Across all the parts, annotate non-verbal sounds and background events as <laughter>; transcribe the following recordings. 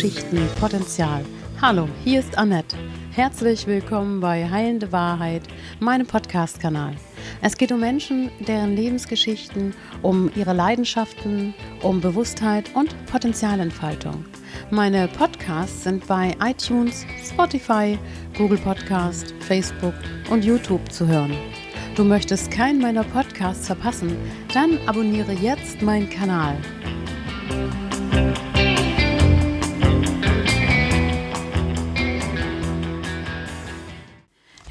Geschichten Potenzial. Hallo, hier ist Annette. Herzlich willkommen bei Heilende Wahrheit, meinem Podcast-Kanal. Es geht um Menschen, deren Lebensgeschichten, um ihre Leidenschaften, um Bewusstheit und Potenzialentfaltung. Meine Podcasts sind bei iTunes, Spotify, Google Podcast, Facebook und YouTube zu hören. Du möchtest keinen meiner Podcasts verpassen? Dann abonniere jetzt meinen Kanal.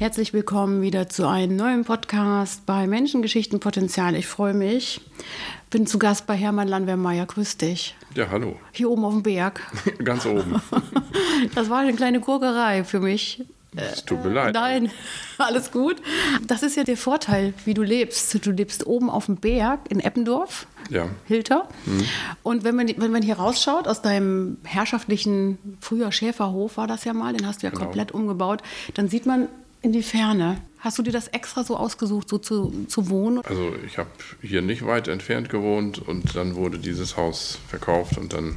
Herzlich willkommen wieder zu einem neuen Podcast bei Menschengeschichten Potenzial. Ich freue mich. Bin zu Gast bei Hermann Landwehrmeier. Grüß dich. Ja, hallo. Hier oben auf dem Berg. <laughs> Ganz oben. <laughs> Das war eine kleine Gurkerei für mich. Es tut mir leid. Nein, alles gut. Das ist ja der Vorteil, wie du lebst. Du lebst oben auf dem Berg in Eppendorf, Ja. Hilter. Und wenn man, wenn man hier rausschaut aus deinem herrschaftlichen, früher Schäferhof war das ja mal, den hast du ja Genau. komplett umgebaut, dann sieht man in die Ferne. Hast du dir das extra so ausgesucht, so zu, zu wohnen? Also ich habe hier nicht weit entfernt gewohnt und dann wurde dieses Haus verkauft und dann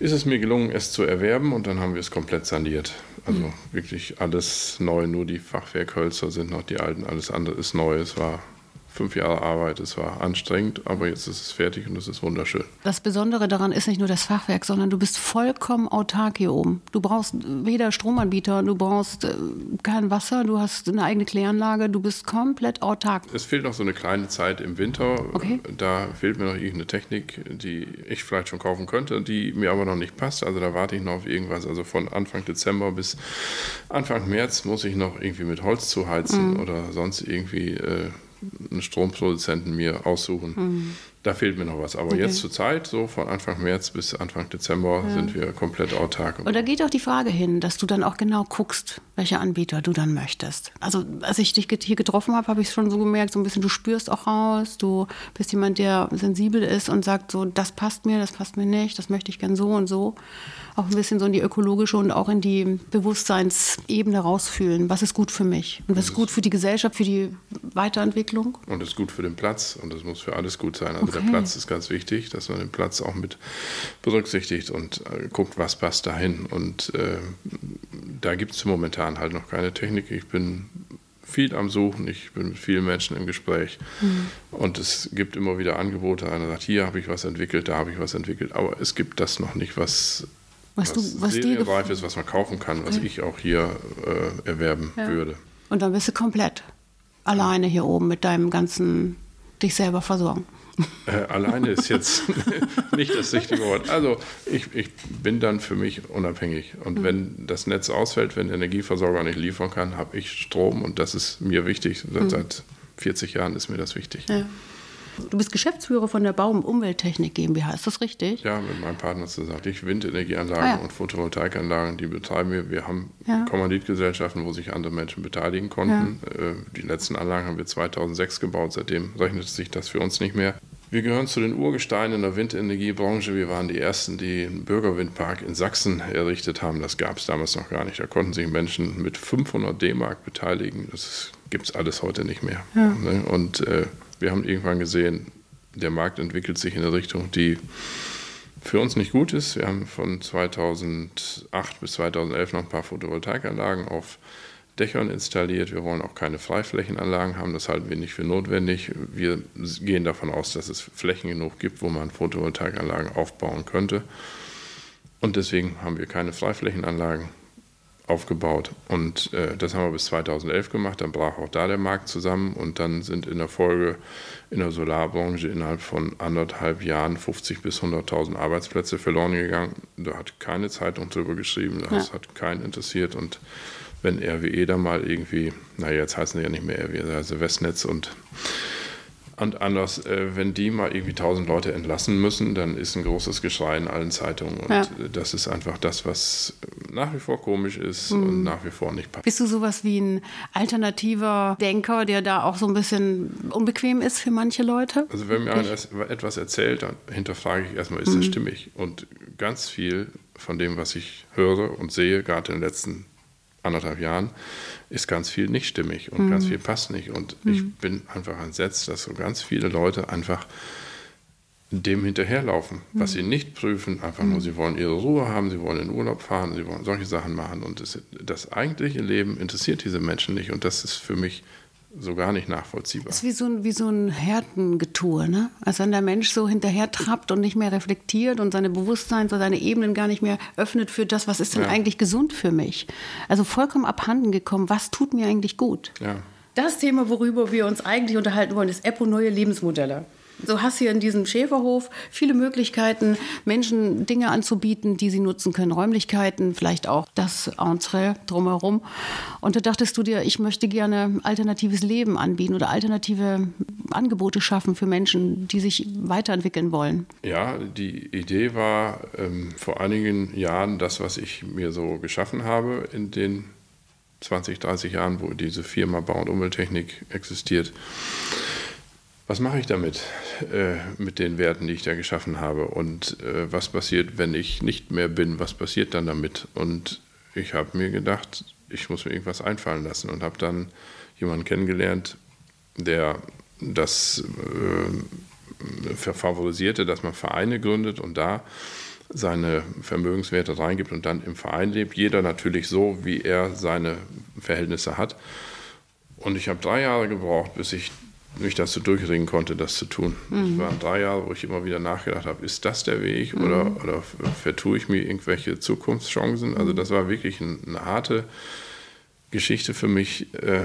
ist es mir gelungen, es zu erwerben und dann haben wir es komplett saniert. Also wirklich alles neu, nur die Fachwerkhölzer sind noch die alten, alles andere ist neu. Es war fünf Jahre Arbeit, es war anstrengend, aber jetzt ist es fertig und es ist wunderschön. Das Besondere daran ist nicht nur das Fachwerk, sondern du bist vollkommen autark hier oben. Du brauchst weder Stromanbieter, du brauchst äh, kein Wasser, du hast eine eigene Kläranlage, du bist komplett autark. Es fehlt noch so eine kleine Zeit im Winter. Okay. Da fehlt mir noch irgendeine Technik, die ich vielleicht schon kaufen könnte, die mir aber noch nicht passt. Also da warte ich noch auf irgendwas. Also von Anfang Dezember bis Anfang März muss ich noch irgendwie mit Holz zuheizen oder sonst irgendwie äh, einen Stromproduzenten mir aussuchen. Da fehlt mir noch was. Aber Okay. jetzt zur Zeit, so von Anfang März bis Anfang Dezember, sind wir komplett autark. Und da geht auch die Frage hin, dass du dann auch genau guckst, welche Anbieter du dann möchtest. Also als ich dich hier getroffen habe, habe ich schon so gemerkt, so ein bisschen, du spürst auch raus, du bist jemand, der sensibel ist und sagt so, das passt mir, das passt mir nicht, das möchte ich gern so und so. Auch ein bisschen so in die ökologische und auch in die Bewusstseinsebene rausfühlen. Was ist gut für mich? Und was ist gut für die Gesellschaft, für die Weiterentwicklung? Und es ist gut für den Platz und es muss für alles gut sein. Also Okay. der Platz ist ganz wichtig, dass man den Platz auch mit berücksichtigt und äh, guckt, was passt dahin. Und äh, da gibt es momentan halt noch keine Technik. Ich bin viel am Suchen, ich bin mit vielen Menschen im Gespräch und es gibt immer wieder Angebote. Einer sagt, hier habe ich was entwickelt, da habe ich was entwickelt, aber es gibt das noch nicht, was, Was, du, was dir serienreif ist, was man kaufen kann, was ich auch hier äh, erwerben Ja. würde. Und dann bist du komplett alleine hier oben mit deinem ganzen dich selber versorgen. Äh, alleine ist jetzt <laughs> nicht das richtige Wort. Also ich, ich bin dann für mich unabhängig. Und wenn das Netz ausfällt, wenn der Energieversorger nicht liefern kann, habe ich Strom und das ist mir wichtig. Seit, seit 40 Jahren ist mir das wichtig. Ja. Du bist Geschäftsführer von der Baum Umwelttechnik GmbH, ist das richtig? Ja, mit meinem Partner zusammen. Ich Windenergieanlagen Ah, ja. und Photovoltaikanlagen, die betreiben wir. Wir haben Ja. Kommanditgesellschaften, wo sich andere Menschen beteiligen konnten. Äh, Die letzten Anlagen haben wir 2006 gebaut. Seitdem rechnet sich das für uns nicht mehr. Wir gehören zu den Urgesteinen der Windenergiebranche. Wir waren die Ersten, die einen Bürgerwindpark in Sachsen errichtet haben. Das gab es damals noch gar nicht. Da konnten sich Menschen mit 500 D-Mark beteiligen. Das gibt es alles heute nicht mehr. Ne? Und äh, wir haben irgendwann gesehen, der Markt entwickelt sich in eine Richtung, die für uns nicht gut ist. Wir haben von 2008 bis 2011 noch ein paar Photovoltaikanlagen auf Dächern installiert. Wir wollen auch keine Freiflächenanlagen haben, das halten wir nicht für notwendig. Wir gehen davon aus, dass es Flächen genug gibt, wo man Photovoltaikanlagen aufbauen könnte. Und deswegen haben wir keine Freiflächenanlagen aufgebaut. Und äh, das haben wir bis 2011 gemacht. Dann brach auch da der Markt zusammen. Und dann sind in der Folge in der Solarbranche innerhalb von anderthalb Jahren 50.000 bis 100.000 Arbeitsplätze verloren gegangen. Da hat keine Zeitung drüber geschrieben. Das Ja. hat keinen interessiert. Und wenn RWE da mal irgendwie, naja, jetzt heißen sie ja nicht mehr RWE, also Westnetz und und anders, äh, wenn die mal irgendwie tausend Leute entlassen müssen, dann ist ein großes Geschrei in allen Zeitungen. Und Ja. das ist einfach das, was nach wie vor komisch ist Mhm. und nach wie vor nicht passt. Bist du sowas wie ein alternativer Denker, der da auch so ein bisschen unbequem ist für manche Leute? Also wenn mir einer etwas erzählt, dann hinterfrage ich erstmal, ist das stimmig? Und ganz viel von dem, was ich höre und sehe, gerade in den letzten anderthalb Jahren, ist ganz viel nicht stimmig und ganz viel passt nicht. Und ich bin einfach entsetzt, dass so ganz viele Leute einfach dem hinterherlaufen, mhm. was sie nicht prüfen, einfach nur, sie wollen ihre Ruhe haben, sie wollen in Urlaub fahren, sie wollen solche Sachen machen. Und das, das eigentliche Leben interessiert diese Menschen nicht. Und das ist für mich so gar nicht nachvollziehbar. Das ist wie so ein, wie so ein Härtengetue, ne? Als wenn der Mensch so hinterher trappt und nicht mehr reflektiert und seine Bewusstsein, so seine Ebenen gar nicht mehr öffnet für das, was ist denn ja. eigentlich gesund für mich. Also vollkommen abhanden gekommen, was tut mir eigentlich gut. Ja. Das Thema, worüber wir uns eigentlich unterhalten wollen, ist EPO neue Lebensmodelle. Du hast hier in diesem Schäferhof viele Möglichkeiten, Menschen Dinge anzubieten, die sie nutzen können, Räumlichkeiten, vielleicht auch das Entree drumherum. Und da dachtest du dir, ich möchte gerne alternatives Leben anbieten oder alternative Angebote schaffen für Menschen, die sich weiterentwickeln wollen. Ja, die Idee war ähm, vor einigen Jahren das, was ich mir so geschaffen habe in den 20, 30 Jahren, wo diese Firma Bau- und Umwelttechnik existiert was mache ich damit, äh, mit den Werten, die ich da geschaffen habe? Und äh, was passiert, wenn ich nicht mehr bin? Was passiert dann damit? Und ich habe mir gedacht, ich muss mir irgendwas einfallen lassen und habe dann jemanden kennengelernt, der das äh, favorisierte, dass man Vereine gründet und da seine Vermögenswerte reingibt und dann im Verein lebt. Jeder natürlich so, wie er seine Verhältnisse hat. Und ich habe drei Jahre gebraucht, bis ich mich dazu durchringen konnte, das zu tun. Mhm. waren drei Jahre, wo ich immer wieder nachgedacht habe, ist das der Weg mhm. oder, oder vertue ich mir irgendwelche Zukunftschancen? Also das war wirklich ein, eine harte Geschichte für mich, äh,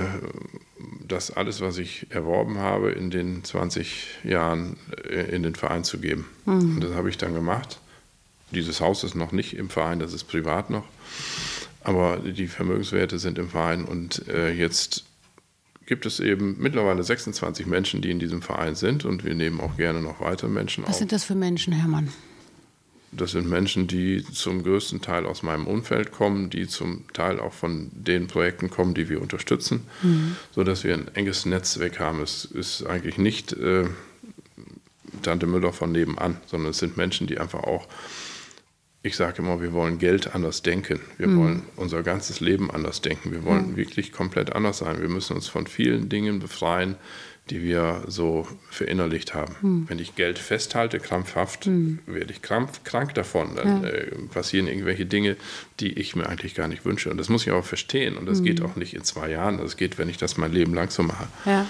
das alles, was ich erworben habe, in den 20 Jahren äh, in den Verein zu geben. Mhm. Und das habe ich dann gemacht. Dieses Haus ist noch nicht im Verein, das ist privat noch. Aber die Vermögenswerte sind im Verein und äh, jetzt gibt es eben mittlerweile 26 Menschen, die in diesem Verein sind und wir nehmen auch gerne noch weitere Menschen Was auf. Was sind das für Menschen, Hermann? Das sind Menschen, die zum größten Teil aus meinem Umfeld kommen, die zum Teil auch von den Projekten kommen, die wir unterstützen, mhm. sodass wir ein enges Netzwerk haben. Es ist eigentlich nicht äh, Tante Müller von nebenan, sondern es sind Menschen, die einfach auch ich sage immer, wir wollen Geld anders denken. Wir mhm. wollen unser ganzes Leben anders denken. Wir wollen mhm. wirklich komplett anders sein. Wir müssen uns von vielen Dingen befreien, die wir so verinnerlicht haben. Mhm. Wenn ich Geld festhalte, krampfhaft, hm. werde ich krampf, krank davon. Dann ja. äh, passieren irgendwelche Dinge, die ich mir eigentlich gar nicht wünsche. Und das muss ich aber verstehen. Und das geht hm. auch nicht in zwei Jahren. Das geht, wenn ich das mein Leben lang so mache. Ja.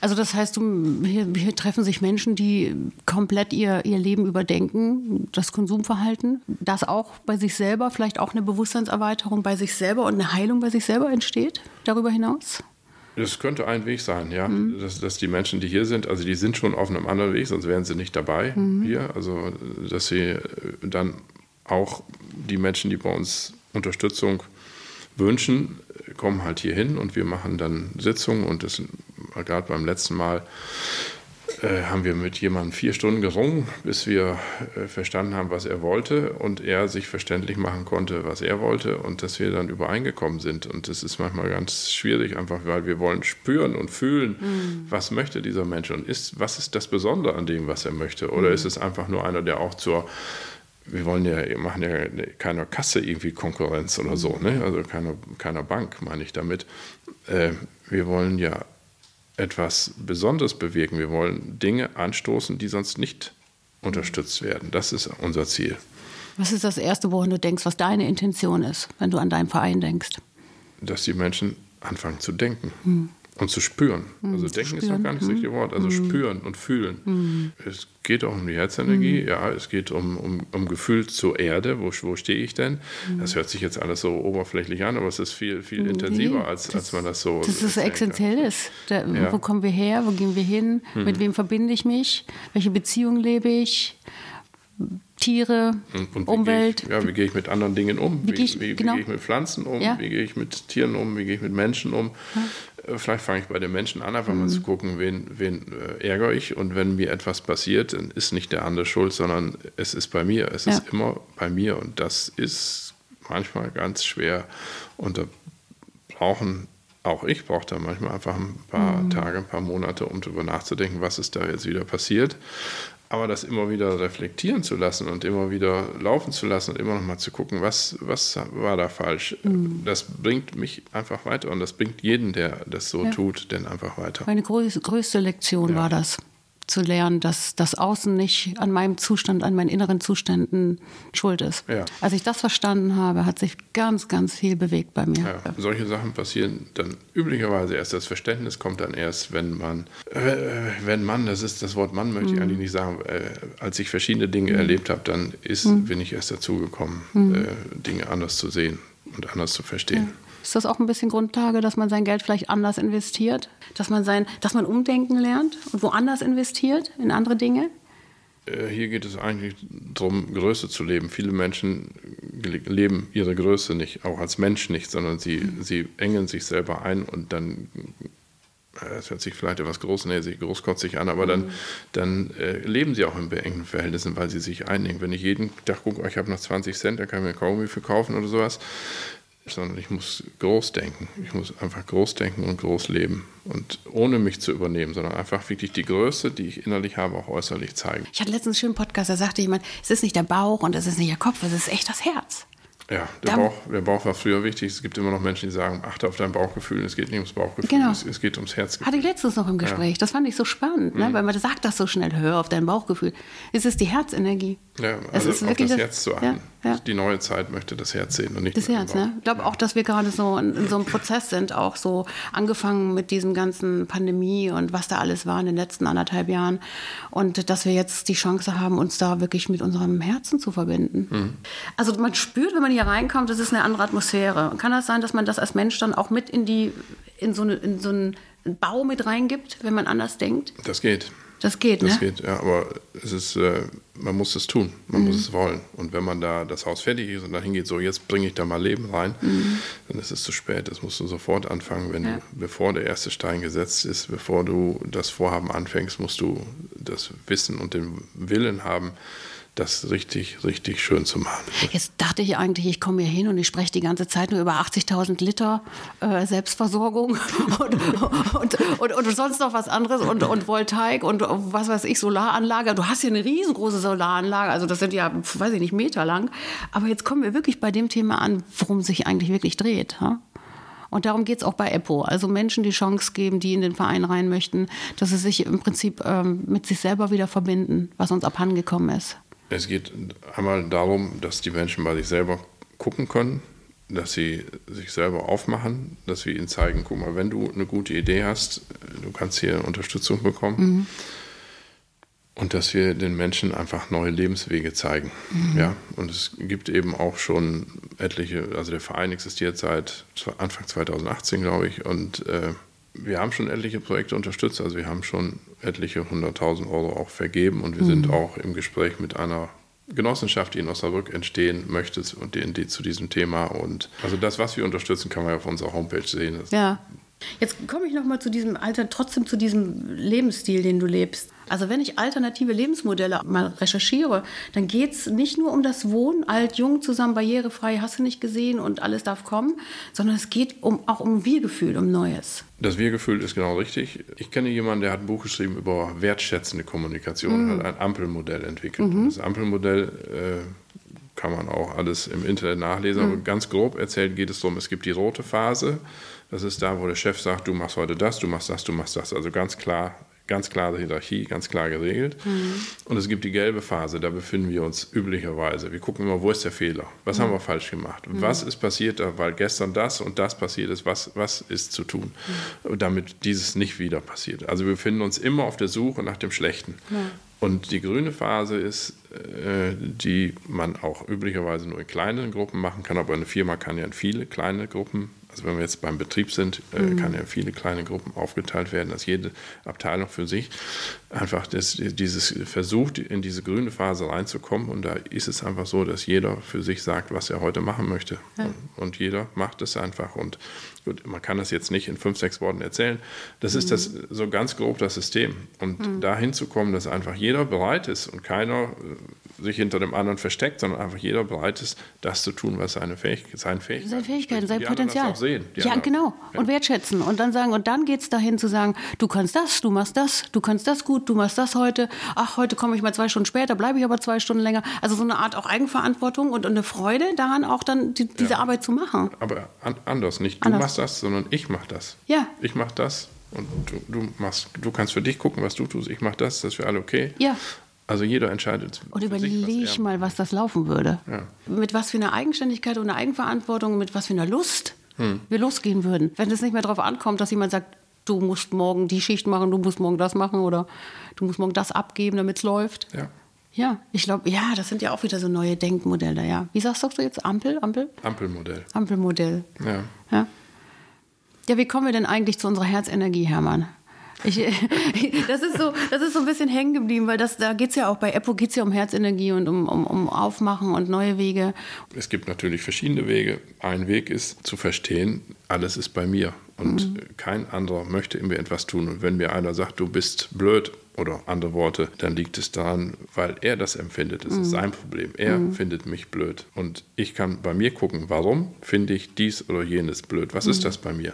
Also das heißt, hier, hier, treffen sich Menschen, die komplett ihr, ihr Leben überdenken, das Konsumverhalten, das auch bei sich selber, vielleicht auch eine Bewusstseinserweiterung bei sich selber und eine Heilung bei sich selber entsteht, darüber hinaus? Das könnte ein Weg sein, ja. Mhm. Dass, dass, die Menschen, die hier sind, also die sind schon auf einem anderen Weg, sonst wären sie nicht dabei mhm. hier. Also dass sie dann auch die Menschen, die bei uns Unterstützung wünschen, kommen halt hier hin und wir machen dann Sitzungen und das gerade beim letzten Mal äh, haben wir mit jemandem vier Stunden gerungen, bis wir äh, verstanden haben, was er wollte und er sich verständlich machen konnte, was er wollte und dass wir dann übereingekommen sind. Und das ist manchmal ganz schwierig, einfach weil wir wollen spüren und fühlen, mhm. was möchte dieser Mensch und ist, was ist das Besondere an dem, was er möchte. Oder mhm. ist es einfach nur einer, der auch zur wir wollen ja, machen ja keiner Kasse irgendwie Konkurrenz oder so, ne? also keiner, keiner Bank, meine ich damit. Äh, wir wollen ja etwas Besonderes bewirken. Wir wollen Dinge anstoßen, die sonst nicht unterstützt werden. Das ist unser Ziel. Was ist das Erste, woran du denkst, was deine Intention ist, wenn du an deinen Verein denkst? Dass die Menschen anfangen zu denken. Hm. Und zu spüren. Mhm, also denken spüren. ist noch gar nicht das richtige Wort. Also mhm. spüren und fühlen. Mhm. Es geht auch um die Herzenergie, mhm. ja, es geht um, um, um Gefühl zur Erde, wo, wo stehe ich denn? Mhm. Das hört sich jetzt alles so oberflächlich an, aber es ist viel, viel intensiver, als, das, als man das so. Das ist essentiell ist. Da, ja. Wo kommen wir her? Wo gehen wir hin? Mit mhm. wem verbinde ich mich? Welche Beziehung lebe ich? Tiere, und, und Umwelt. Ich, ja, wie gehe ich mit anderen Dingen um? Wie, wie, gehe, ich, wie, genau. wie gehe ich mit Pflanzen um? Ja. Wie gehe ich mit Tieren um? Wie gehe ich mit Menschen um? Ja. Äh, vielleicht fange ich bei den Menschen an, einfach mhm. mal zu gucken, wen, wen äh, ärgere ich. Und wenn mir etwas passiert, dann ist nicht der andere schuld, sondern es ist bei mir. Es ja. ist immer bei mir. Und das ist manchmal ganz schwer. Und da brauchen auch ich brauche da manchmal einfach ein paar mhm. Tage, ein paar Monate, um darüber nachzudenken, was ist da jetzt wieder passiert. Aber das immer wieder reflektieren zu lassen und immer wieder laufen zu lassen und immer noch mal zu gucken, was, was war da falsch, mhm. das bringt mich einfach weiter und das bringt jeden, der das so ja. tut, denn einfach weiter. Meine größte, größte Lektion ja. war das. Zu lernen, dass das Außen nicht an meinem Zustand, an meinen inneren Zuständen schuld ist. Ja. Als ich das verstanden habe, hat sich ganz, ganz viel bewegt bei mir. Ja, solche Sachen passieren dann üblicherweise erst. Das Verständnis kommt dann erst, wenn man, äh, wenn man, das ist das Wort Mann, möchte mhm. ich eigentlich nicht sagen, äh, als ich verschiedene Dinge mhm. erlebt habe, dann ist, mhm. bin ich erst dazu gekommen, mhm. äh, Dinge anders zu sehen und anders zu verstehen. Ja. Ist das auch ein bisschen Grundlage, dass man sein Geld vielleicht anders investiert? Dass man, sein, dass man umdenken lernt und woanders investiert, in andere Dinge? Äh, hier geht es eigentlich darum, Größe zu leben. Viele Menschen leben ihre Größe nicht, auch als Mensch nicht, sondern sie, mhm. sie engen sich selber ein und dann, äh, hört sich vielleicht etwas großnäsig, großkotzig an, aber dann, mhm. dann äh, leben sie auch in beengten Verhältnissen, weil sie sich einnehmen. Wenn ich jeden Tag gucke, oh, ich habe noch 20 Cent, da kann ich mir Kaugummi für kaufen oder sowas, sondern ich muss groß denken. Ich muss einfach groß denken und groß leben. Und ohne mich zu übernehmen, sondern einfach wirklich die Größe, die ich innerlich habe, auch äußerlich zeigen. Ich hatte letztens einen schönen Podcast, da sagte jemand, es ist nicht der Bauch und es ist nicht der Kopf, es ist echt das Herz. Ja, der Bauch, der Bauch war früher wichtig. Es gibt immer noch Menschen, die sagen, achte auf dein Bauchgefühl. Es geht nicht ums Bauchgefühl, genau. es, es, geht ums Herzgefühl. Hatte ich letztens noch im Gespräch. Ja. Das fand ich so spannend, ne? mhm. weil man sagt das so schnell, hör auf dein Bauchgefühl. Es ist die Herzenergie. Ja, also es ist auf das Herz zu achten. Ja. Ja. Die neue Zeit möchte das Herz sehen und nicht das Herz. Ne? Ich glaube auch, dass wir gerade so in, in, so einem Prozess sind, auch so angefangen mit diesem ganzen Pandemie und was da alles war in den letzten anderthalb Jahren und dass wir jetzt die Chance haben, uns da wirklich mit unserem Herzen zu verbinden. Mhm. Also man spürt, wenn man hier reinkommt, das ist eine andere Atmosphäre. Kann das sein, dass man das als Mensch dann auch mit in die in so, eine, in so einen Bau mit reingibt, wenn man anders denkt? Das geht. Das geht, das ne? Das geht, ja, aber es ist, äh, man muss es tun, man mhm. muss es wollen. Und wenn man da das Haus fertig ist und dann hingeht, so jetzt bringe ich da mal Leben rein, mhm. dann ist es zu spät. Das musst du sofort anfangen, wenn ja. du, bevor der erste Stein gesetzt ist, bevor du das Vorhaben anfängst, musst du das Wissen und den Willen haben, das richtig, richtig schön zu machen. Jetzt dachte ich eigentlich, ich komme hier hin und ich spreche die ganze Zeit nur über 80.000 Liter äh, Selbstversorgung <laughs> und, und, und, und, sonst noch was anderes und, und Voltaik und was weiß ich, Solaranlage. Du hast hier eine riesengroße Solaranlage, also das sind ja, weiß ich nicht, Meter lang. Aber jetzt kommen wir wirklich bei dem Thema an, worum sich eigentlich wirklich dreht. Ha? Und darum geht es auch bei EPO. Also Menschen die Chance geben, die in den Verein rein möchten, dass sie sich im Prinzip ähm, mit sich selber wieder verbinden, was uns abhandengekommen ist. Es geht einmal darum, dass die Menschen bei sich selber gucken können, dass sie sich selber aufmachen, dass wir ihnen zeigen, guck mal, wenn du eine gute Idee hast, du kannst hier Unterstützung bekommen. Mhm. Und dass wir den Menschen einfach neue Lebenswege zeigen. Mhm. Ja, und es gibt eben auch schon etliche, also der Verein existiert seit Anfang 2018, glaube ich, und äh, wir haben schon etliche Projekte unterstützt, also wir haben schon etliche hunderttausend Euro auch vergeben und wir mhm. sind auch im Gespräch mit einer Genossenschaft, die in Osnabrück entstehen möchte und die, die zu diesem Thema. Und also das, was wir unterstützen, kann man ja auf unserer Homepage sehen. Ja. Jetzt komme ich nochmal zu diesem Alter, trotzdem zu diesem Lebensstil, den du lebst. Also wenn ich alternative Lebensmodelle mal recherchiere, dann geht es nicht nur um das Wohnen, alt, jung, zusammen, barrierefrei, hast du nicht gesehen und alles darf kommen, sondern es geht um, auch um Wir-Gefühl, um Neues. Das Wir-Gefühl ist genau richtig. Ich kenne jemanden, der hat ein Buch geschrieben über wertschätzende Kommunikation, mhm. hat ein Ampelmodell entwickelt. Mhm. Das Ampelmodell äh, kann man auch alles im Internet nachlesen, mhm. aber ganz grob erzählt geht es darum, es gibt die rote Phase, das ist da, wo der Chef sagt, du machst heute das, du machst das, du machst das. Also ganz klar ganz klare Hierarchie, ganz klar geregelt. Mhm. Und es gibt die gelbe Phase, da befinden wir uns üblicherweise. Wir gucken immer, wo ist der Fehler? Was mhm. haben wir falsch gemacht? Mhm. Was ist passiert, weil gestern das und das passiert ist? Was, was ist zu tun, mhm. damit dieses nicht wieder passiert? Also wir befinden uns immer auf der Suche nach dem Schlechten. Und die grüne Phase ist, äh, die man auch üblicherweise nur in kleinen Gruppen machen kann, aber eine Firma kann ja in viele kleine Gruppen also wenn wir jetzt beim Betrieb sind, äh, mhm. kann ja viele kleine Gruppen aufgeteilt werden, dass jede Abteilung für sich einfach das, dieses versucht, in diese grüne Phase reinzukommen. Und da ist es einfach so, dass jeder für sich sagt, was er heute machen möchte. Ja. Und, und, jeder macht es einfach. Und gut, man kann das jetzt nicht in fünf, sechs Worten erzählen. Das mhm. ist das so ganz grob das System. Und mhm. dahin zu kommen, dass einfach jeder bereit ist und keiner äh, sich hinter dem anderen versteckt, sondern einfach jeder bereit ist, das zu tun, was seine, Fähig seine Fähigkeiten, seine Fähigkeiten, sein Potenzial. sehen. ja, anderen. genau. Ja. Und wertschätzen. Und dann sagen, und dann geht es dahin zu sagen, du kannst das, du machst das, du kannst das gut, du machst das heute. Ach, heute komme ich mal zwei Stunden später, bleibe ich aber zwei Stunden länger. Also so eine Art auch Eigenverantwortung und, eine Freude daran, auch dann die, diese ja. Arbeit zu machen. Aber an, anders. Nicht du anders. machst das, sondern ich mache das. Ja. Ich mache das Und du, du, machst, du kannst für dich gucken, was du tust. Ich mache das, das ist für alle okay. Ja. Also jeder entscheidet. Und überleg mal, was das laufen würde. Ja. Mit was für einer Eigenständigkeit und einer Eigenverantwortung, mit was für einer Lust hm. wir losgehen würden. Wenn es nicht mehr darauf ankommt, dass jemand sagt, du musst morgen die Schicht machen, du musst morgen das machen oder du musst morgen das abgeben, damit es läuft. Ja. Ja, ich glaube, ja, das sind ja auch wieder so neue Denkmodelle, ja. Wie sagst du jetzt? Ampel? Ampel? Ampelmodell. Ampelmodell. Ja. ja. Ja, wie kommen wir denn eigentlich zu unserer Herzenergie, Hermann? Ich, <laughs> das, ist so, das ist so ein bisschen hängen geblieben, weil das, da geht es ja auch bei Epo geht's ja um Herzenergie und um, um, um Aufmachen und neue Wege. Es gibt natürlich verschiedene Wege. Ein Weg ist zu verstehen, alles ist bei mir und mhm. kein anderer möchte mir etwas tun. Und wenn mir einer sagt, du bist blöd, oder andere Worte, dann liegt es daran, weil er das empfindet. Es mhm. ist sein Problem. Er mhm. findet mich blöd. Und ich kann bei mir gucken, warum finde ich dies oder jenes blöd? Was mhm. ist das bei mir?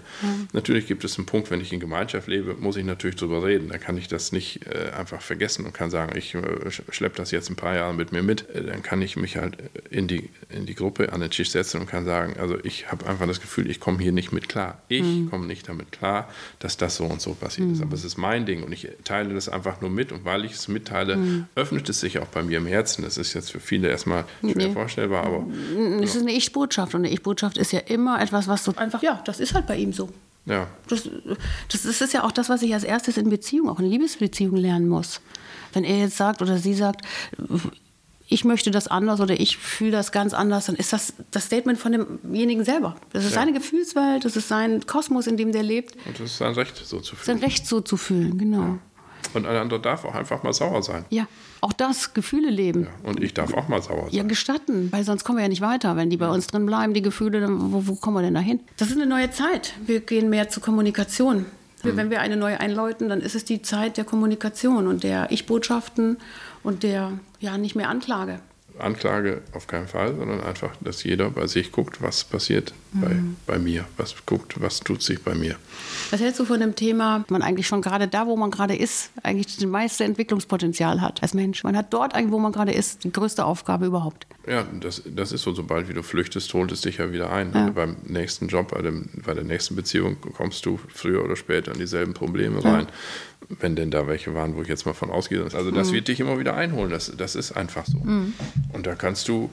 Natürlich gibt es einen Punkt, wenn ich in Gemeinschaft lebe, muss ich natürlich darüber reden. Da kann ich das nicht äh, einfach vergessen und kann sagen, ich äh, schleppe das jetzt ein paar Jahre mit mir mit. Äh, dann kann ich mich halt in die, in die Gruppe an den Tisch setzen und kann sagen, also ich habe einfach das Gefühl, ich komme hier nicht mit klar. Ich mhm. komme nicht damit klar, dass das so und so passiert ist. Mhm. Aber es ist mein Ding und ich teile das einfach einfach nur mit und weil ich es mitteile, mhm. öffnet es sich auch bei mir im Herzen. Das ist jetzt für viele erstmal schwer nee. vorstellbar, aber. Es ist eine Ich-Botschaft und eine Ich-Botschaft ist ja immer etwas, was du einfach, ja, das ist halt bei ihm so. Ja. Das, das ist ja auch das, was ich als erstes in Beziehung, auch in Liebesbeziehungen lernen muss. Wenn er jetzt sagt oder sie sagt, ich möchte das anders oder ich fühle das ganz anders, dann ist das das Statement von demjenigen selber. Das ist ja. seine Gefühlswelt, das ist sein Kosmos, in dem der lebt. Und das ist sein Recht, so zu fühlen. Sein Recht, so zu fühlen, genau. Ja. Und ein anderer darf auch einfach mal sauer sein. Ja, auch das, Gefühle leben. Ja, und ich darf auch mal sauer sein. Ja, gestatten, weil sonst kommen wir ja nicht weiter. Wenn die bei uns drin bleiben, die Gefühle, dann, wo, wo kommen wir denn da hin? Das ist eine neue Zeit. Wir gehen mehr zur Kommunikation. Hm. Wenn wir eine neue einläuten, dann ist es die Zeit der Kommunikation und der Ich-Botschaften und der, ja, nicht mehr Anklage. Anklage auf keinen Fall, sondern einfach, dass jeder bei sich guckt, was passiert mhm. bei, bei mir, was guckt, was tut sich bei mir. Was hältst du von dem Thema, man eigentlich schon gerade da, wo man gerade ist, eigentlich das meiste Entwicklungspotenzial hat als Mensch? Man hat dort eigentlich, wo man gerade ist, die größte Aufgabe überhaupt. Ja, das, das ist so, sobald wie du flüchtest, holt es dich ja wieder ein. Ja. beim nächsten Job, bei, dem, bei der nächsten Beziehung kommst du früher oder später in dieselben Probleme rein. Ja. Wenn denn da welche waren, wo ich jetzt mal von ausgehe. Also das mhm. wird dich immer wieder einholen. Das, das ist einfach so. Mhm. Und da kannst du,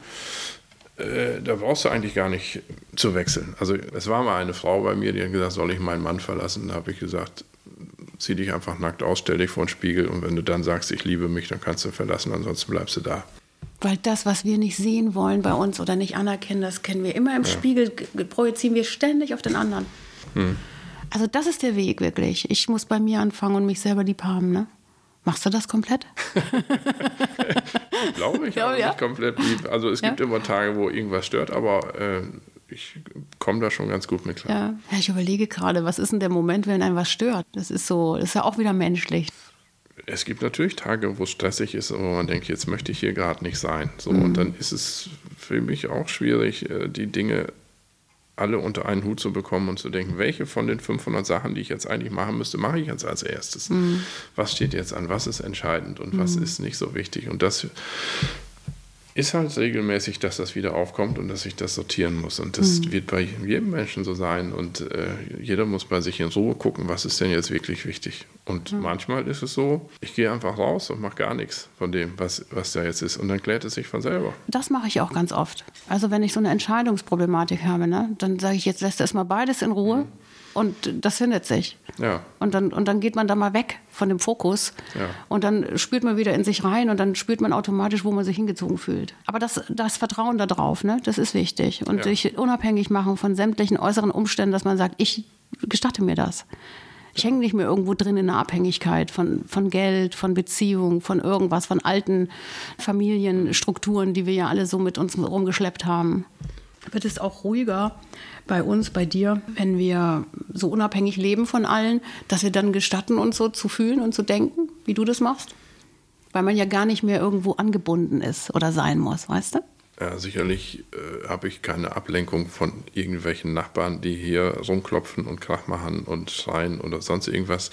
äh, da brauchst du eigentlich gar nicht zu wechseln. Also es war mal eine Frau bei mir, die hat gesagt, soll ich meinen Mann verlassen? Da habe ich gesagt, zieh dich einfach nackt aus, stell dich vor den Spiegel und wenn du dann sagst, ich liebe mich, dann kannst du verlassen, ansonsten bleibst du da. Weil das, was wir nicht sehen wollen bei uns oder nicht anerkennen, das kennen wir immer im ja. Spiegel, projizieren wir ständig auf den anderen. Hm. Also das ist der Weg wirklich. Ich muss bei mir anfangen und mich selber lieb haben. Ne? Machst du das komplett? <laughs> Glaube ich, <laughs> aber ja. nicht komplett lieb. Also es gibt ja. immer Tage, wo irgendwas stört, aber äh, ich komme da schon ganz gut mit klar. Ja. ja, ich überlege gerade, was ist denn der Moment, wenn einem was stört? Das ist so, das ist ja auch wieder menschlich es gibt natürlich Tage, wo es stressig ist, wo man denkt, jetzt möchte ich hier gerade nicht sein. So, mhm. Und dann ist es für mich auch schwierig, äh, die Dinge alle unter einen Hut zu bekommen und zu denken, welche von den 500 Sachen, die ich jetzt eigentlich machen müsste, mache ich jetzt als erstes. Mhm. Was steht jetzt an, was ist entscheidend und mhm. was ist nicht so wichtig. Und das ist halt regelmäßig, dass das wieder aufkommt und dass ich das sortieren muss. Und das mhm. wird bei jedem Menschen so sein. Und äh, jeder muss bei sich in Ruhe gucken, was ist denn jetzt wirklich wichtig. Und mhm. manchmal ist es so, ich gehe einfach raus und mache gar nichts von dem, was, was da jetzt ist. Und dann klärt es sich von selber. Das mache ich auch ganz oft. Also wenn ich so eine Entscheidungsproblematik habe, ne, dann sage ich, jetzt lässt erstmal beides in Ruhe. Mhm und das findet sich. Ja. Und, dann, und dann geht man da mal weg von dem Fokus ja. und dann spürt man wieder in sich rein und dann spürt man automatisch, wo man sich hingezogen fühlt. Aber das, das Vertrauen darauf, ne, das ist wichtig. Und ja. sich unabhängig machen von sämtlichen äußeren Umständen, dass man sagt, ich gestatte mir das. Ich hänge nicht mehr irgendwo drin in einer Abhängigkeit von, von Geld, von Beziehung, von irgendwas, von alten Familienstrukturen, die wir ja alle so mit uns rumgeschleppt haben. Wird es auch ruhiger, bei uns, bei dir, wenn wir so unabhängig leben von allen, dass wir dann gestatten, uns so zu fühlen und zu denken, wie du das machst? Weil man ja gar nicht mehr irgendwo angebunden ist oder sein muss, weißt du? Ja, sicherlich äh, habe ich keine Ablenkung von irgendwelchen Nachbarn, die hier rumklopfen und Krach machen und schreien oder sonst irgendwas.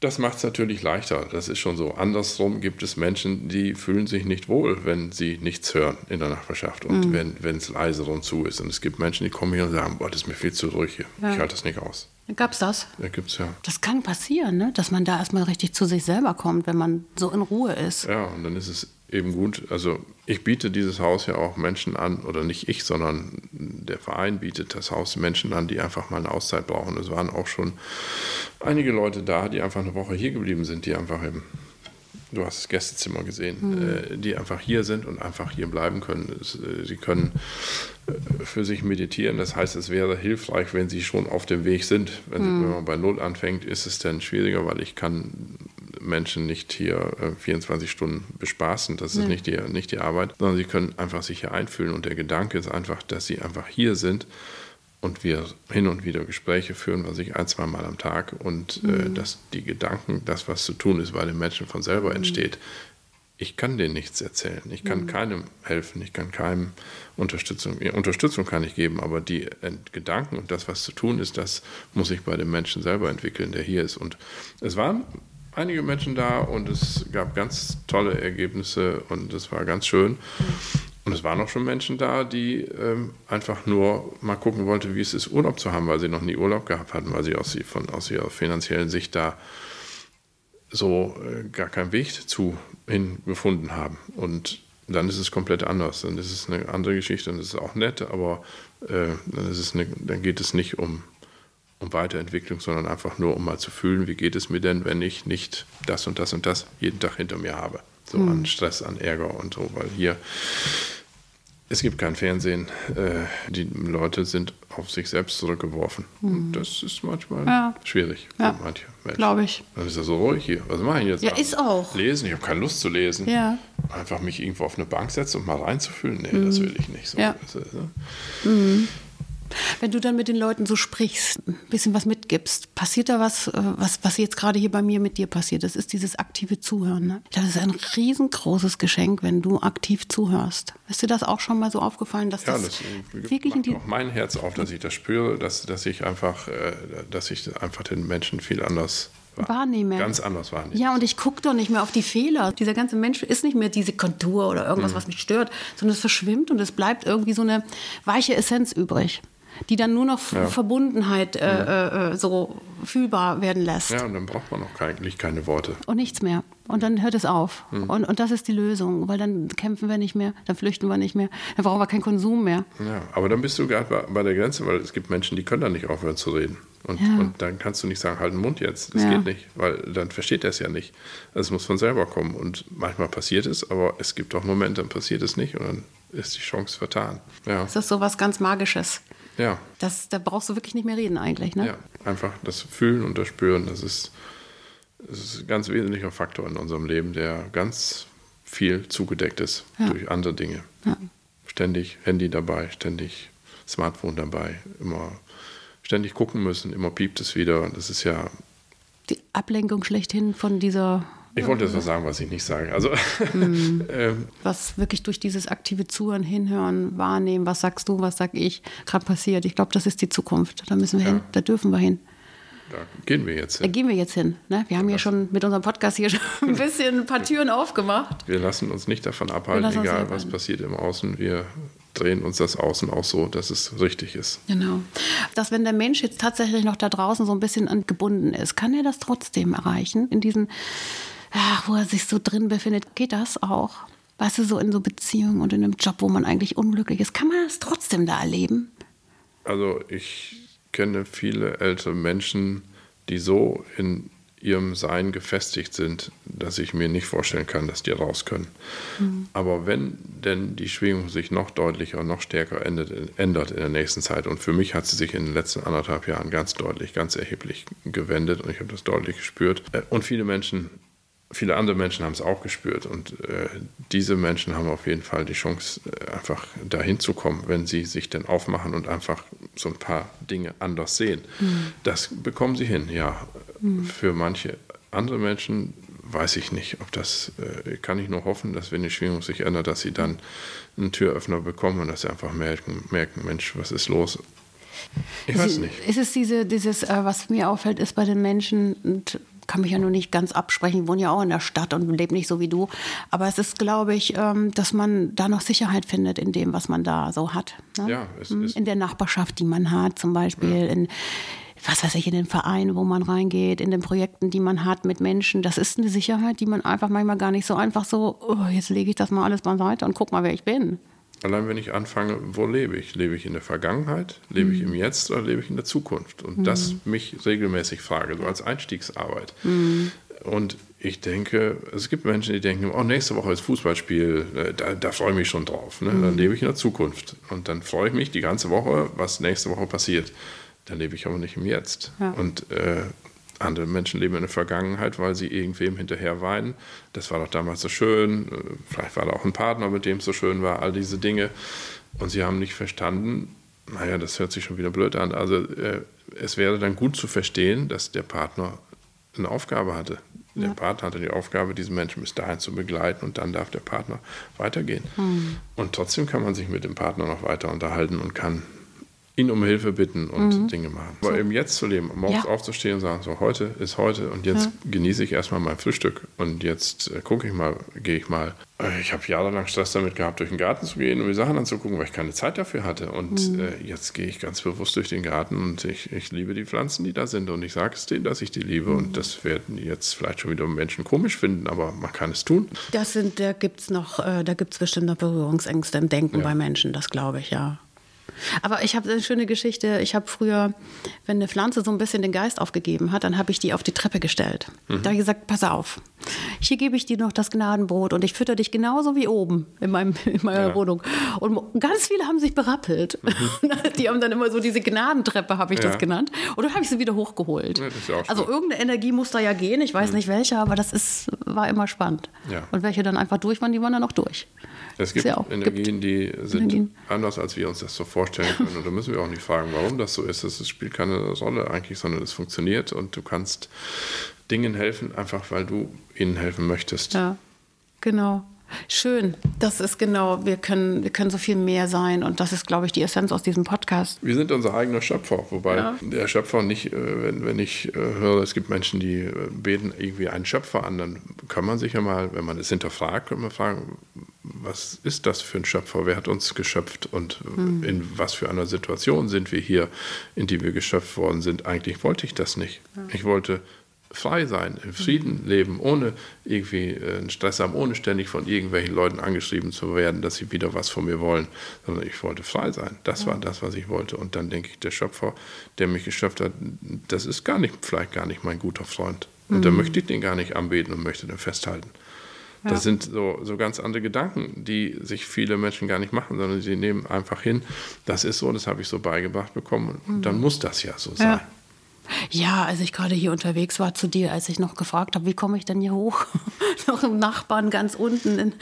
Das macht es natürlich leichter. Das ist schon so. Andersrum gibt es Menschen, die fühlen sich nicht wohl, wenn sie nichts hören in der Nachbarschaft und mhm. wenn es leise und zu ist. Und es gibt Menschen, die kommen hier und sagen, boah, das ist mir viel zu ruhig hier. Ja. Ich halte das nicht aus. Gab es das? Ja, gibt's ja. Das kann passieren, ne? dass man da erstmal richtig zu sich selber kommt, wenn man so in Ruhe ist. Ja, und dann ist es eben gut. Also ich biete dieses Haus ja auch Menschen an, oder nicht ich, sondern der Verein bietet das Haus Menschen an, die einfach mal eine Auszeit brauchen. Es waren auch schon einige Leute da, die einfach eine Woche hier geblieben sind, die einfach eben du hast das Gästezimmer gesehen, mhm. die einfach hier sind und einfach hier bleiben können. Äh, sie können äh, für sich meditieren. Das heißt, es wäre hilfreich, wenn sie schon auf dem Weg sind. Wenn, mhm. wenn man bei Null anfängt, ist es dann schwieriger, weil ich kann Menschen nicht hier 24 Stunden bespaßen. Das ist nicht, die, nicht die Arbeit, sondern sie können einfach sich hier einfühlen. Und der Gedanke ist einfach, dass sie einfach hier sind und wir hin und wieder Gespräche führen, was ich ein, zwei Mal am Tag und äh, mhm. äh, dass die Gedanken, das, was zu tun ist, bei den Menschen von selber mhm. entsteht. Ich kann denen nichts erzählen. Ich kann mhm. keinem helfen. Ich kann keinem Unterstützung. Unterstützung kann ich geben, aber die Gedanken und das, was zu tun ist, das muss ich bei dem Menschen selber entwickeln, der hier ist. Und es waren einige Menschen da und es gab ganz tolle Ergebnisse und es war ganz schön. Und es waren auch schon Menschen da, die ähm, einfach nur mal gucken wollten, wie es ist, Urlaub zu haben, weil sie noch nie Urlaub gehabt hatten, weil sie aus, von, aus ihrer finanziellen Sicht da so äh, gar keinen Weg zu hin gefunden haben. Und dann ist es komplett anders. Dann ist es eine andere Geschichte und es ist auch nett, aber äh, dann, eine, dann geht es nicht um, um Weiterentwicklung, sondern einfach nur, um mal zu fühlen, wie geht es mir denn, wenn ich nicht das und das und das jeden Tag hinter mir habe. So mhm. an Stress, an Ärger und so, weil hier es gibt kein Fernsehen. Äh, die Leute sind auf sich selbst zurückgeworfen. Mhm. Und das ist manchmal ja. schwierig für ja. manche Menschen. Glaube ich. Dann ist er so ruhig hier. Was mache ich jetzt? Ja, ist auch. Lesen? Ich habe keine Lust zu lesen. Ja. Einfach mich irgendwo auf eine Bank setzen und mal reinzufühlen? Nee, mhm. das will ich nicht. So. Ja. Das ne? mhm. Wenn du dann mit den Leuten so sprichst, ein bisschen was mitgibst, passiert da was, äh, was, was jetzt gerade hier bei mir mit dir passiert? Das ist dieses aktive Zuhören. Ne? Das ist ein riesengroßes Geschenk, wenn du aktiv zuhörst. Ist dir das auch schon mal so aufgefallen, dass ja, das, das wirklich in die auch mein Herz auf, dass ich das spüre, dass, dass ich einfach, äh, dass ich einfach den Menschen viel anders wahrnehme. Ganz anders wahrnehme. Ja, und ich gucke doch nicht mehr auf die Fehler. Dieser ganze Mensch ist nicht mehr diese Kontur oder irgendwas, mhm. was mich stört, sondern es verschwimmt und es bleibt irgendwie so eine weiche Essenz übrig die dann nur noch ja. Verbundenheit äh, ja. äh, so fühlbar werden lässt. Ja, und dann braucht man auch eigentlich keine Worte. Und nichts mehr. Und dann hört es auf. Mhm. Und, und das ist die Lösung, weil dann kämpfen wir nicht mehr, dann flüchten wir nicht mehr, dann brauchen wir keinen Konsum mehr. Ja, aber dann bist du gerade bei, bei der Grenze, weil es gibt Menschen, die können dann nicht aufhören zu reden. Und, ja. und dann kannst du nicht sagen, halt den Mund jetzt. Das geht nicht, weil dann versteht er es ja nicht. Also es muss von selber kommen. Und manchmal passiert es, aber es gibt auch Momente, dann passiert es nicht und dann ist die Chance vertan. Ja. Das ist so was ganz Magisches. Ja. Das, da brauchst du wirklich nicht mehr reden eigentlich, ne? Ja, einfach das Fühlen und das Spüren, das ist, das ist ein ganz wesentlicher Faktor in unserem Leben, der ganz viel zugedeckt ist ja. durch andere Dinge. Ja. Ständig Handy dabei, ständig Smartphone dabei, immer ständig gucken müssen, immer piept es wieder. Das ist ja. Die Ablenkung schlechthin von dieser ich wollte jetzt was sagen, was ich nicht sage. Also, mhm. <laughs> ähm, was wirklich durch dieses aktive Zuhören, Hinhören, Wahrnehmen, was sagst du, was sag ich, gerade passiert. Ich glaube, das ist die Zukunft. Da müssen wir ja. hin, da dürfen wir hin. Da gehen wir jetzt hin. Da gehen wir jetzt hin. Ne? Wir haben ja schon mit unserem Podcast hier schon ein bisschen ein paar Türen aufgemacht. Wir lassen uns nicht davon abhalten, egal was passiert im Außen. Wir drehen uns das Außen auch so, dass es richtig ist. Genau. Dass wenn der Mensch jetzt tatsächlich noch da draußen so ein bisschen gebunden ist, kann er das trotzdem erreichen in diesen wo er sich so drin befindet, geht das auch? Weißt du, so in so Beziehungen und in einem Job, wo man eigentlich unglücklich ist, kann man das trotzdem da erleben? Also ich kenne viele ältere Menschen, die so in ihrem Sein gefestigt sind, dass ich mir nicht vorstellen kann, dass die raus können. Mhm. Aber wenn denn die Schwingung sich noch deutlicher und noch stärker ändert, in der nächsten Zeit, und für mich hat sie sich in den letzten anderthalb Jahren ganz deutlich, ganz erheblich gewendet und ich habe das deutlich gespürt. Äh, und viele Menschen viele andere Menschen haben es auch gespürt und äh, diese Menschen haben auf jeden Fall die Chance, äh, einfach dahin zu kommen, wenn sie sich denn aufmachen und einfach so ein paar Dinge anders sehen. Mhm. Das bekommen sie hin, ja. Mhm. Für manche andere Menschen weiß ich nicht, ob das, äh, kann ich nur hoffen, dass wenn die Schwingung sich ändert, dass sie dann einen Türöffner bekommen und dass sie einfach merken, merken Mensch, was ist los? Ich weiß nicht. Ist es diese, dieses, äh, was mir auffällt, ist bei den Menschen, kann mich ja nur nicht ganz absprechen. Ich wohne ja auch in der Stadt und lebe nicht so wie du. Aber es ist, glaube ich, ähm, dass man da noch Sicherheit findet in dem, was man da so hat. Ne? Ja, es Mhm. ist in der Nachbarschaft, die man hat, zum Beispiel in was weiß ich, in den Vereinen, wo man reingeht, in den Projekten, die man hat mit Menschen. Das ist eine Sicherheit, die man einfach manchmal gar nicht so einfach so, oh, jetzt lege ich das mal alles beiseite und guck mal, wer ich bin. Allein wenn ich anfange, wo lebe ich? Lebe ich in der Vergangenheit, lebe ich im Jetzt oder lebe ich in der Zukunft? Und das mich regelmäßig frage, so als Einstiegsarbeit. Und ich denke, es gibt Menschen, die denken, oh, nächste Woche ist Fußballspiel, äh, da, da freue ich mich schon drauf. Ne? Dann lebe ich in der Zukunft. Und dann freue ich mich die ganze Woche, was nächste Woche passiert. Dann lebe ich aber nicht im Jetzt. Ja. Und äh, andere Menschen leben in der Vergangenheit, weil sie irgendwem hinterher weinen. Das war doch damals so schön. Vielleicht war da auch ein Partner, mit dem es so schön war, all diese Dinge. Und sie haben nicht verstanden, naja, das hört sich schon wieder blöd an. Also äh, es wäre dann gut zu verstehen, dass der Partner eine Aufgabe hatte. Der Partner hatte die Aufgabe, diesen Menschen bis dahin zu begleiten und dann darf der Partner weitergehen. Und trotzdem kann man sich mit dem Partner noch weiter unterhalten und kann ihn um Hilfe bitten und Dinge machen. Aber eben jetzt zu leben, morgens Ja. aufzustehen und sagen, so heute ist heute und jetzt genieße ich erstmal mein Frühstück und jetzt äh, gucke ich mal, gehe ich mal. Äh, ich habe jahrelang Stress damit gehabt, durch den Garten zu gehen und mir Sachen anzugucken, weil ich keine Zeit dafür hatte. Und äh, jetzt gehe ich ganz bewusst durch den Garten und ich, ich liebe die Pflanzen, die da sind und ich sage es denen, dass ich die liebe und das werden jetzt vielleicht schon wieder Menschen komisch finden, aber man kann es tun. Das sind, da gibt es noch, äh, da gibt es bestimmt noch Berührungsängste im Denken Ja. bei Menschen, das glaube ich, ja. Aber ich habe eine schöne Geschichte. Ich habe früher, wenn eine Pflanze so ein bisschen den Geist aufgegeben hat, dann habe ich die auf die Treppe gestellt. Da habe ich gesagt, pass auf, hier gebe ich dir noch das Gnadenbrot und ich fütter dich genauso wie oben in, meinem, <laughs> in meiner Ja. Wohnung. Und ganz viele haben sich berappelt. <laughs> Die haben dann immer so diese Gnadentreppe, habe ich Ja. das genannt. Und dann habe ich sie wieder hochgeholt. Also irgendeine Energie muss da ja gehen. Ich weiß nicht welche, aber das ist, war immer spannend. Ja. Und welche dann einfach durch waren, die waren dann auch durch. Es gibt ja auch- Energien, die sind Energien. anders, als wir uns das so vorstellen können. Und da müssen wir auch nicht fragen, warum das so ist. Das spielt keine Rolle eigentlich, sondern es funktioniert und du kannst Dingen helfen, einfach weil du ihnen helfen möchtest. Ja, genau. Schön. Das ist genau, wir können, wir können so viel mehr sein. Und das ist, glaube ich, die Essenz aus diesem Podcast. Wir sind unser eigener Schöpfer, wobei Ja. der Schöpfer nicht, äh, wenn, wenn ich äh, höre, es gibt Menschen, die äh, beten irgendwie einen Schöpfer an, dann kann man sich ja mal, wenn man es hinterfragt, kann man fragen, was ist das für ein Schöpfer? Wer hat uns geschöpft und äh, in was für einer Situation sind wir hier, in die wir geschöpft worden sind? Eigentlich wollte ich das nicht. Ich wollte frei sein, im Frieden leben, ohne irgendwie äh, einen Stress haben, ohne ständig von irgendwelchen Leuten angeschrieben zu werden, dass sie wieder was von mir wollen, sondern ich wollte frei sein. Das war das, was ich wollte. Und dann denke ich, der Schöpfer, der mich geschöpft hat, das ist gar nicht, vielleicht gar nicht mein guter Freund. Und dann möchte ich den gar nicht anbeten und möchte den festhalten. Ja. Das sind so, so ganz andere Gedanken, die sich viele Menschen gar nicht machen, sondern sie nehmen einfach hin, das ist so, das habe ich so beigebracht bekommen und dann muss das ja so sein. Ja. Ja, als ich gerade hier unterwegs war zu dir, als ich noch gefragt habe, wie komme ich denn hier hoch? <laughs> noch im Nachbarn ganz unten. In,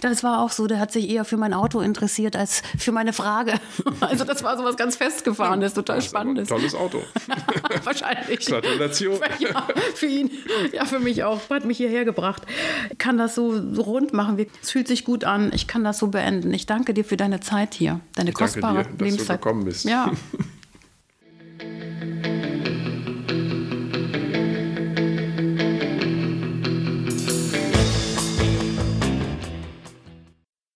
das war auch so, der hat sich eher für mein Auto interessiert als für meine Frage. <laughs> Also das war so was ganz Festgefahrenes, total Das Spannendes. tolles Auto. <laughs> Wahrscheinlich. Gratulation. <laughs> Ja, für ihn. Ja, für mich auch. Hat mich hierher gebracht. Ich kann das so, rund machen. Es fühlt sich gut an. Ich kann das so beenden. Ich danke dir für deine Zeit hier. Deine Ich danke kostbare dir, dass du Lebenszeit. gekommen bist. Ja,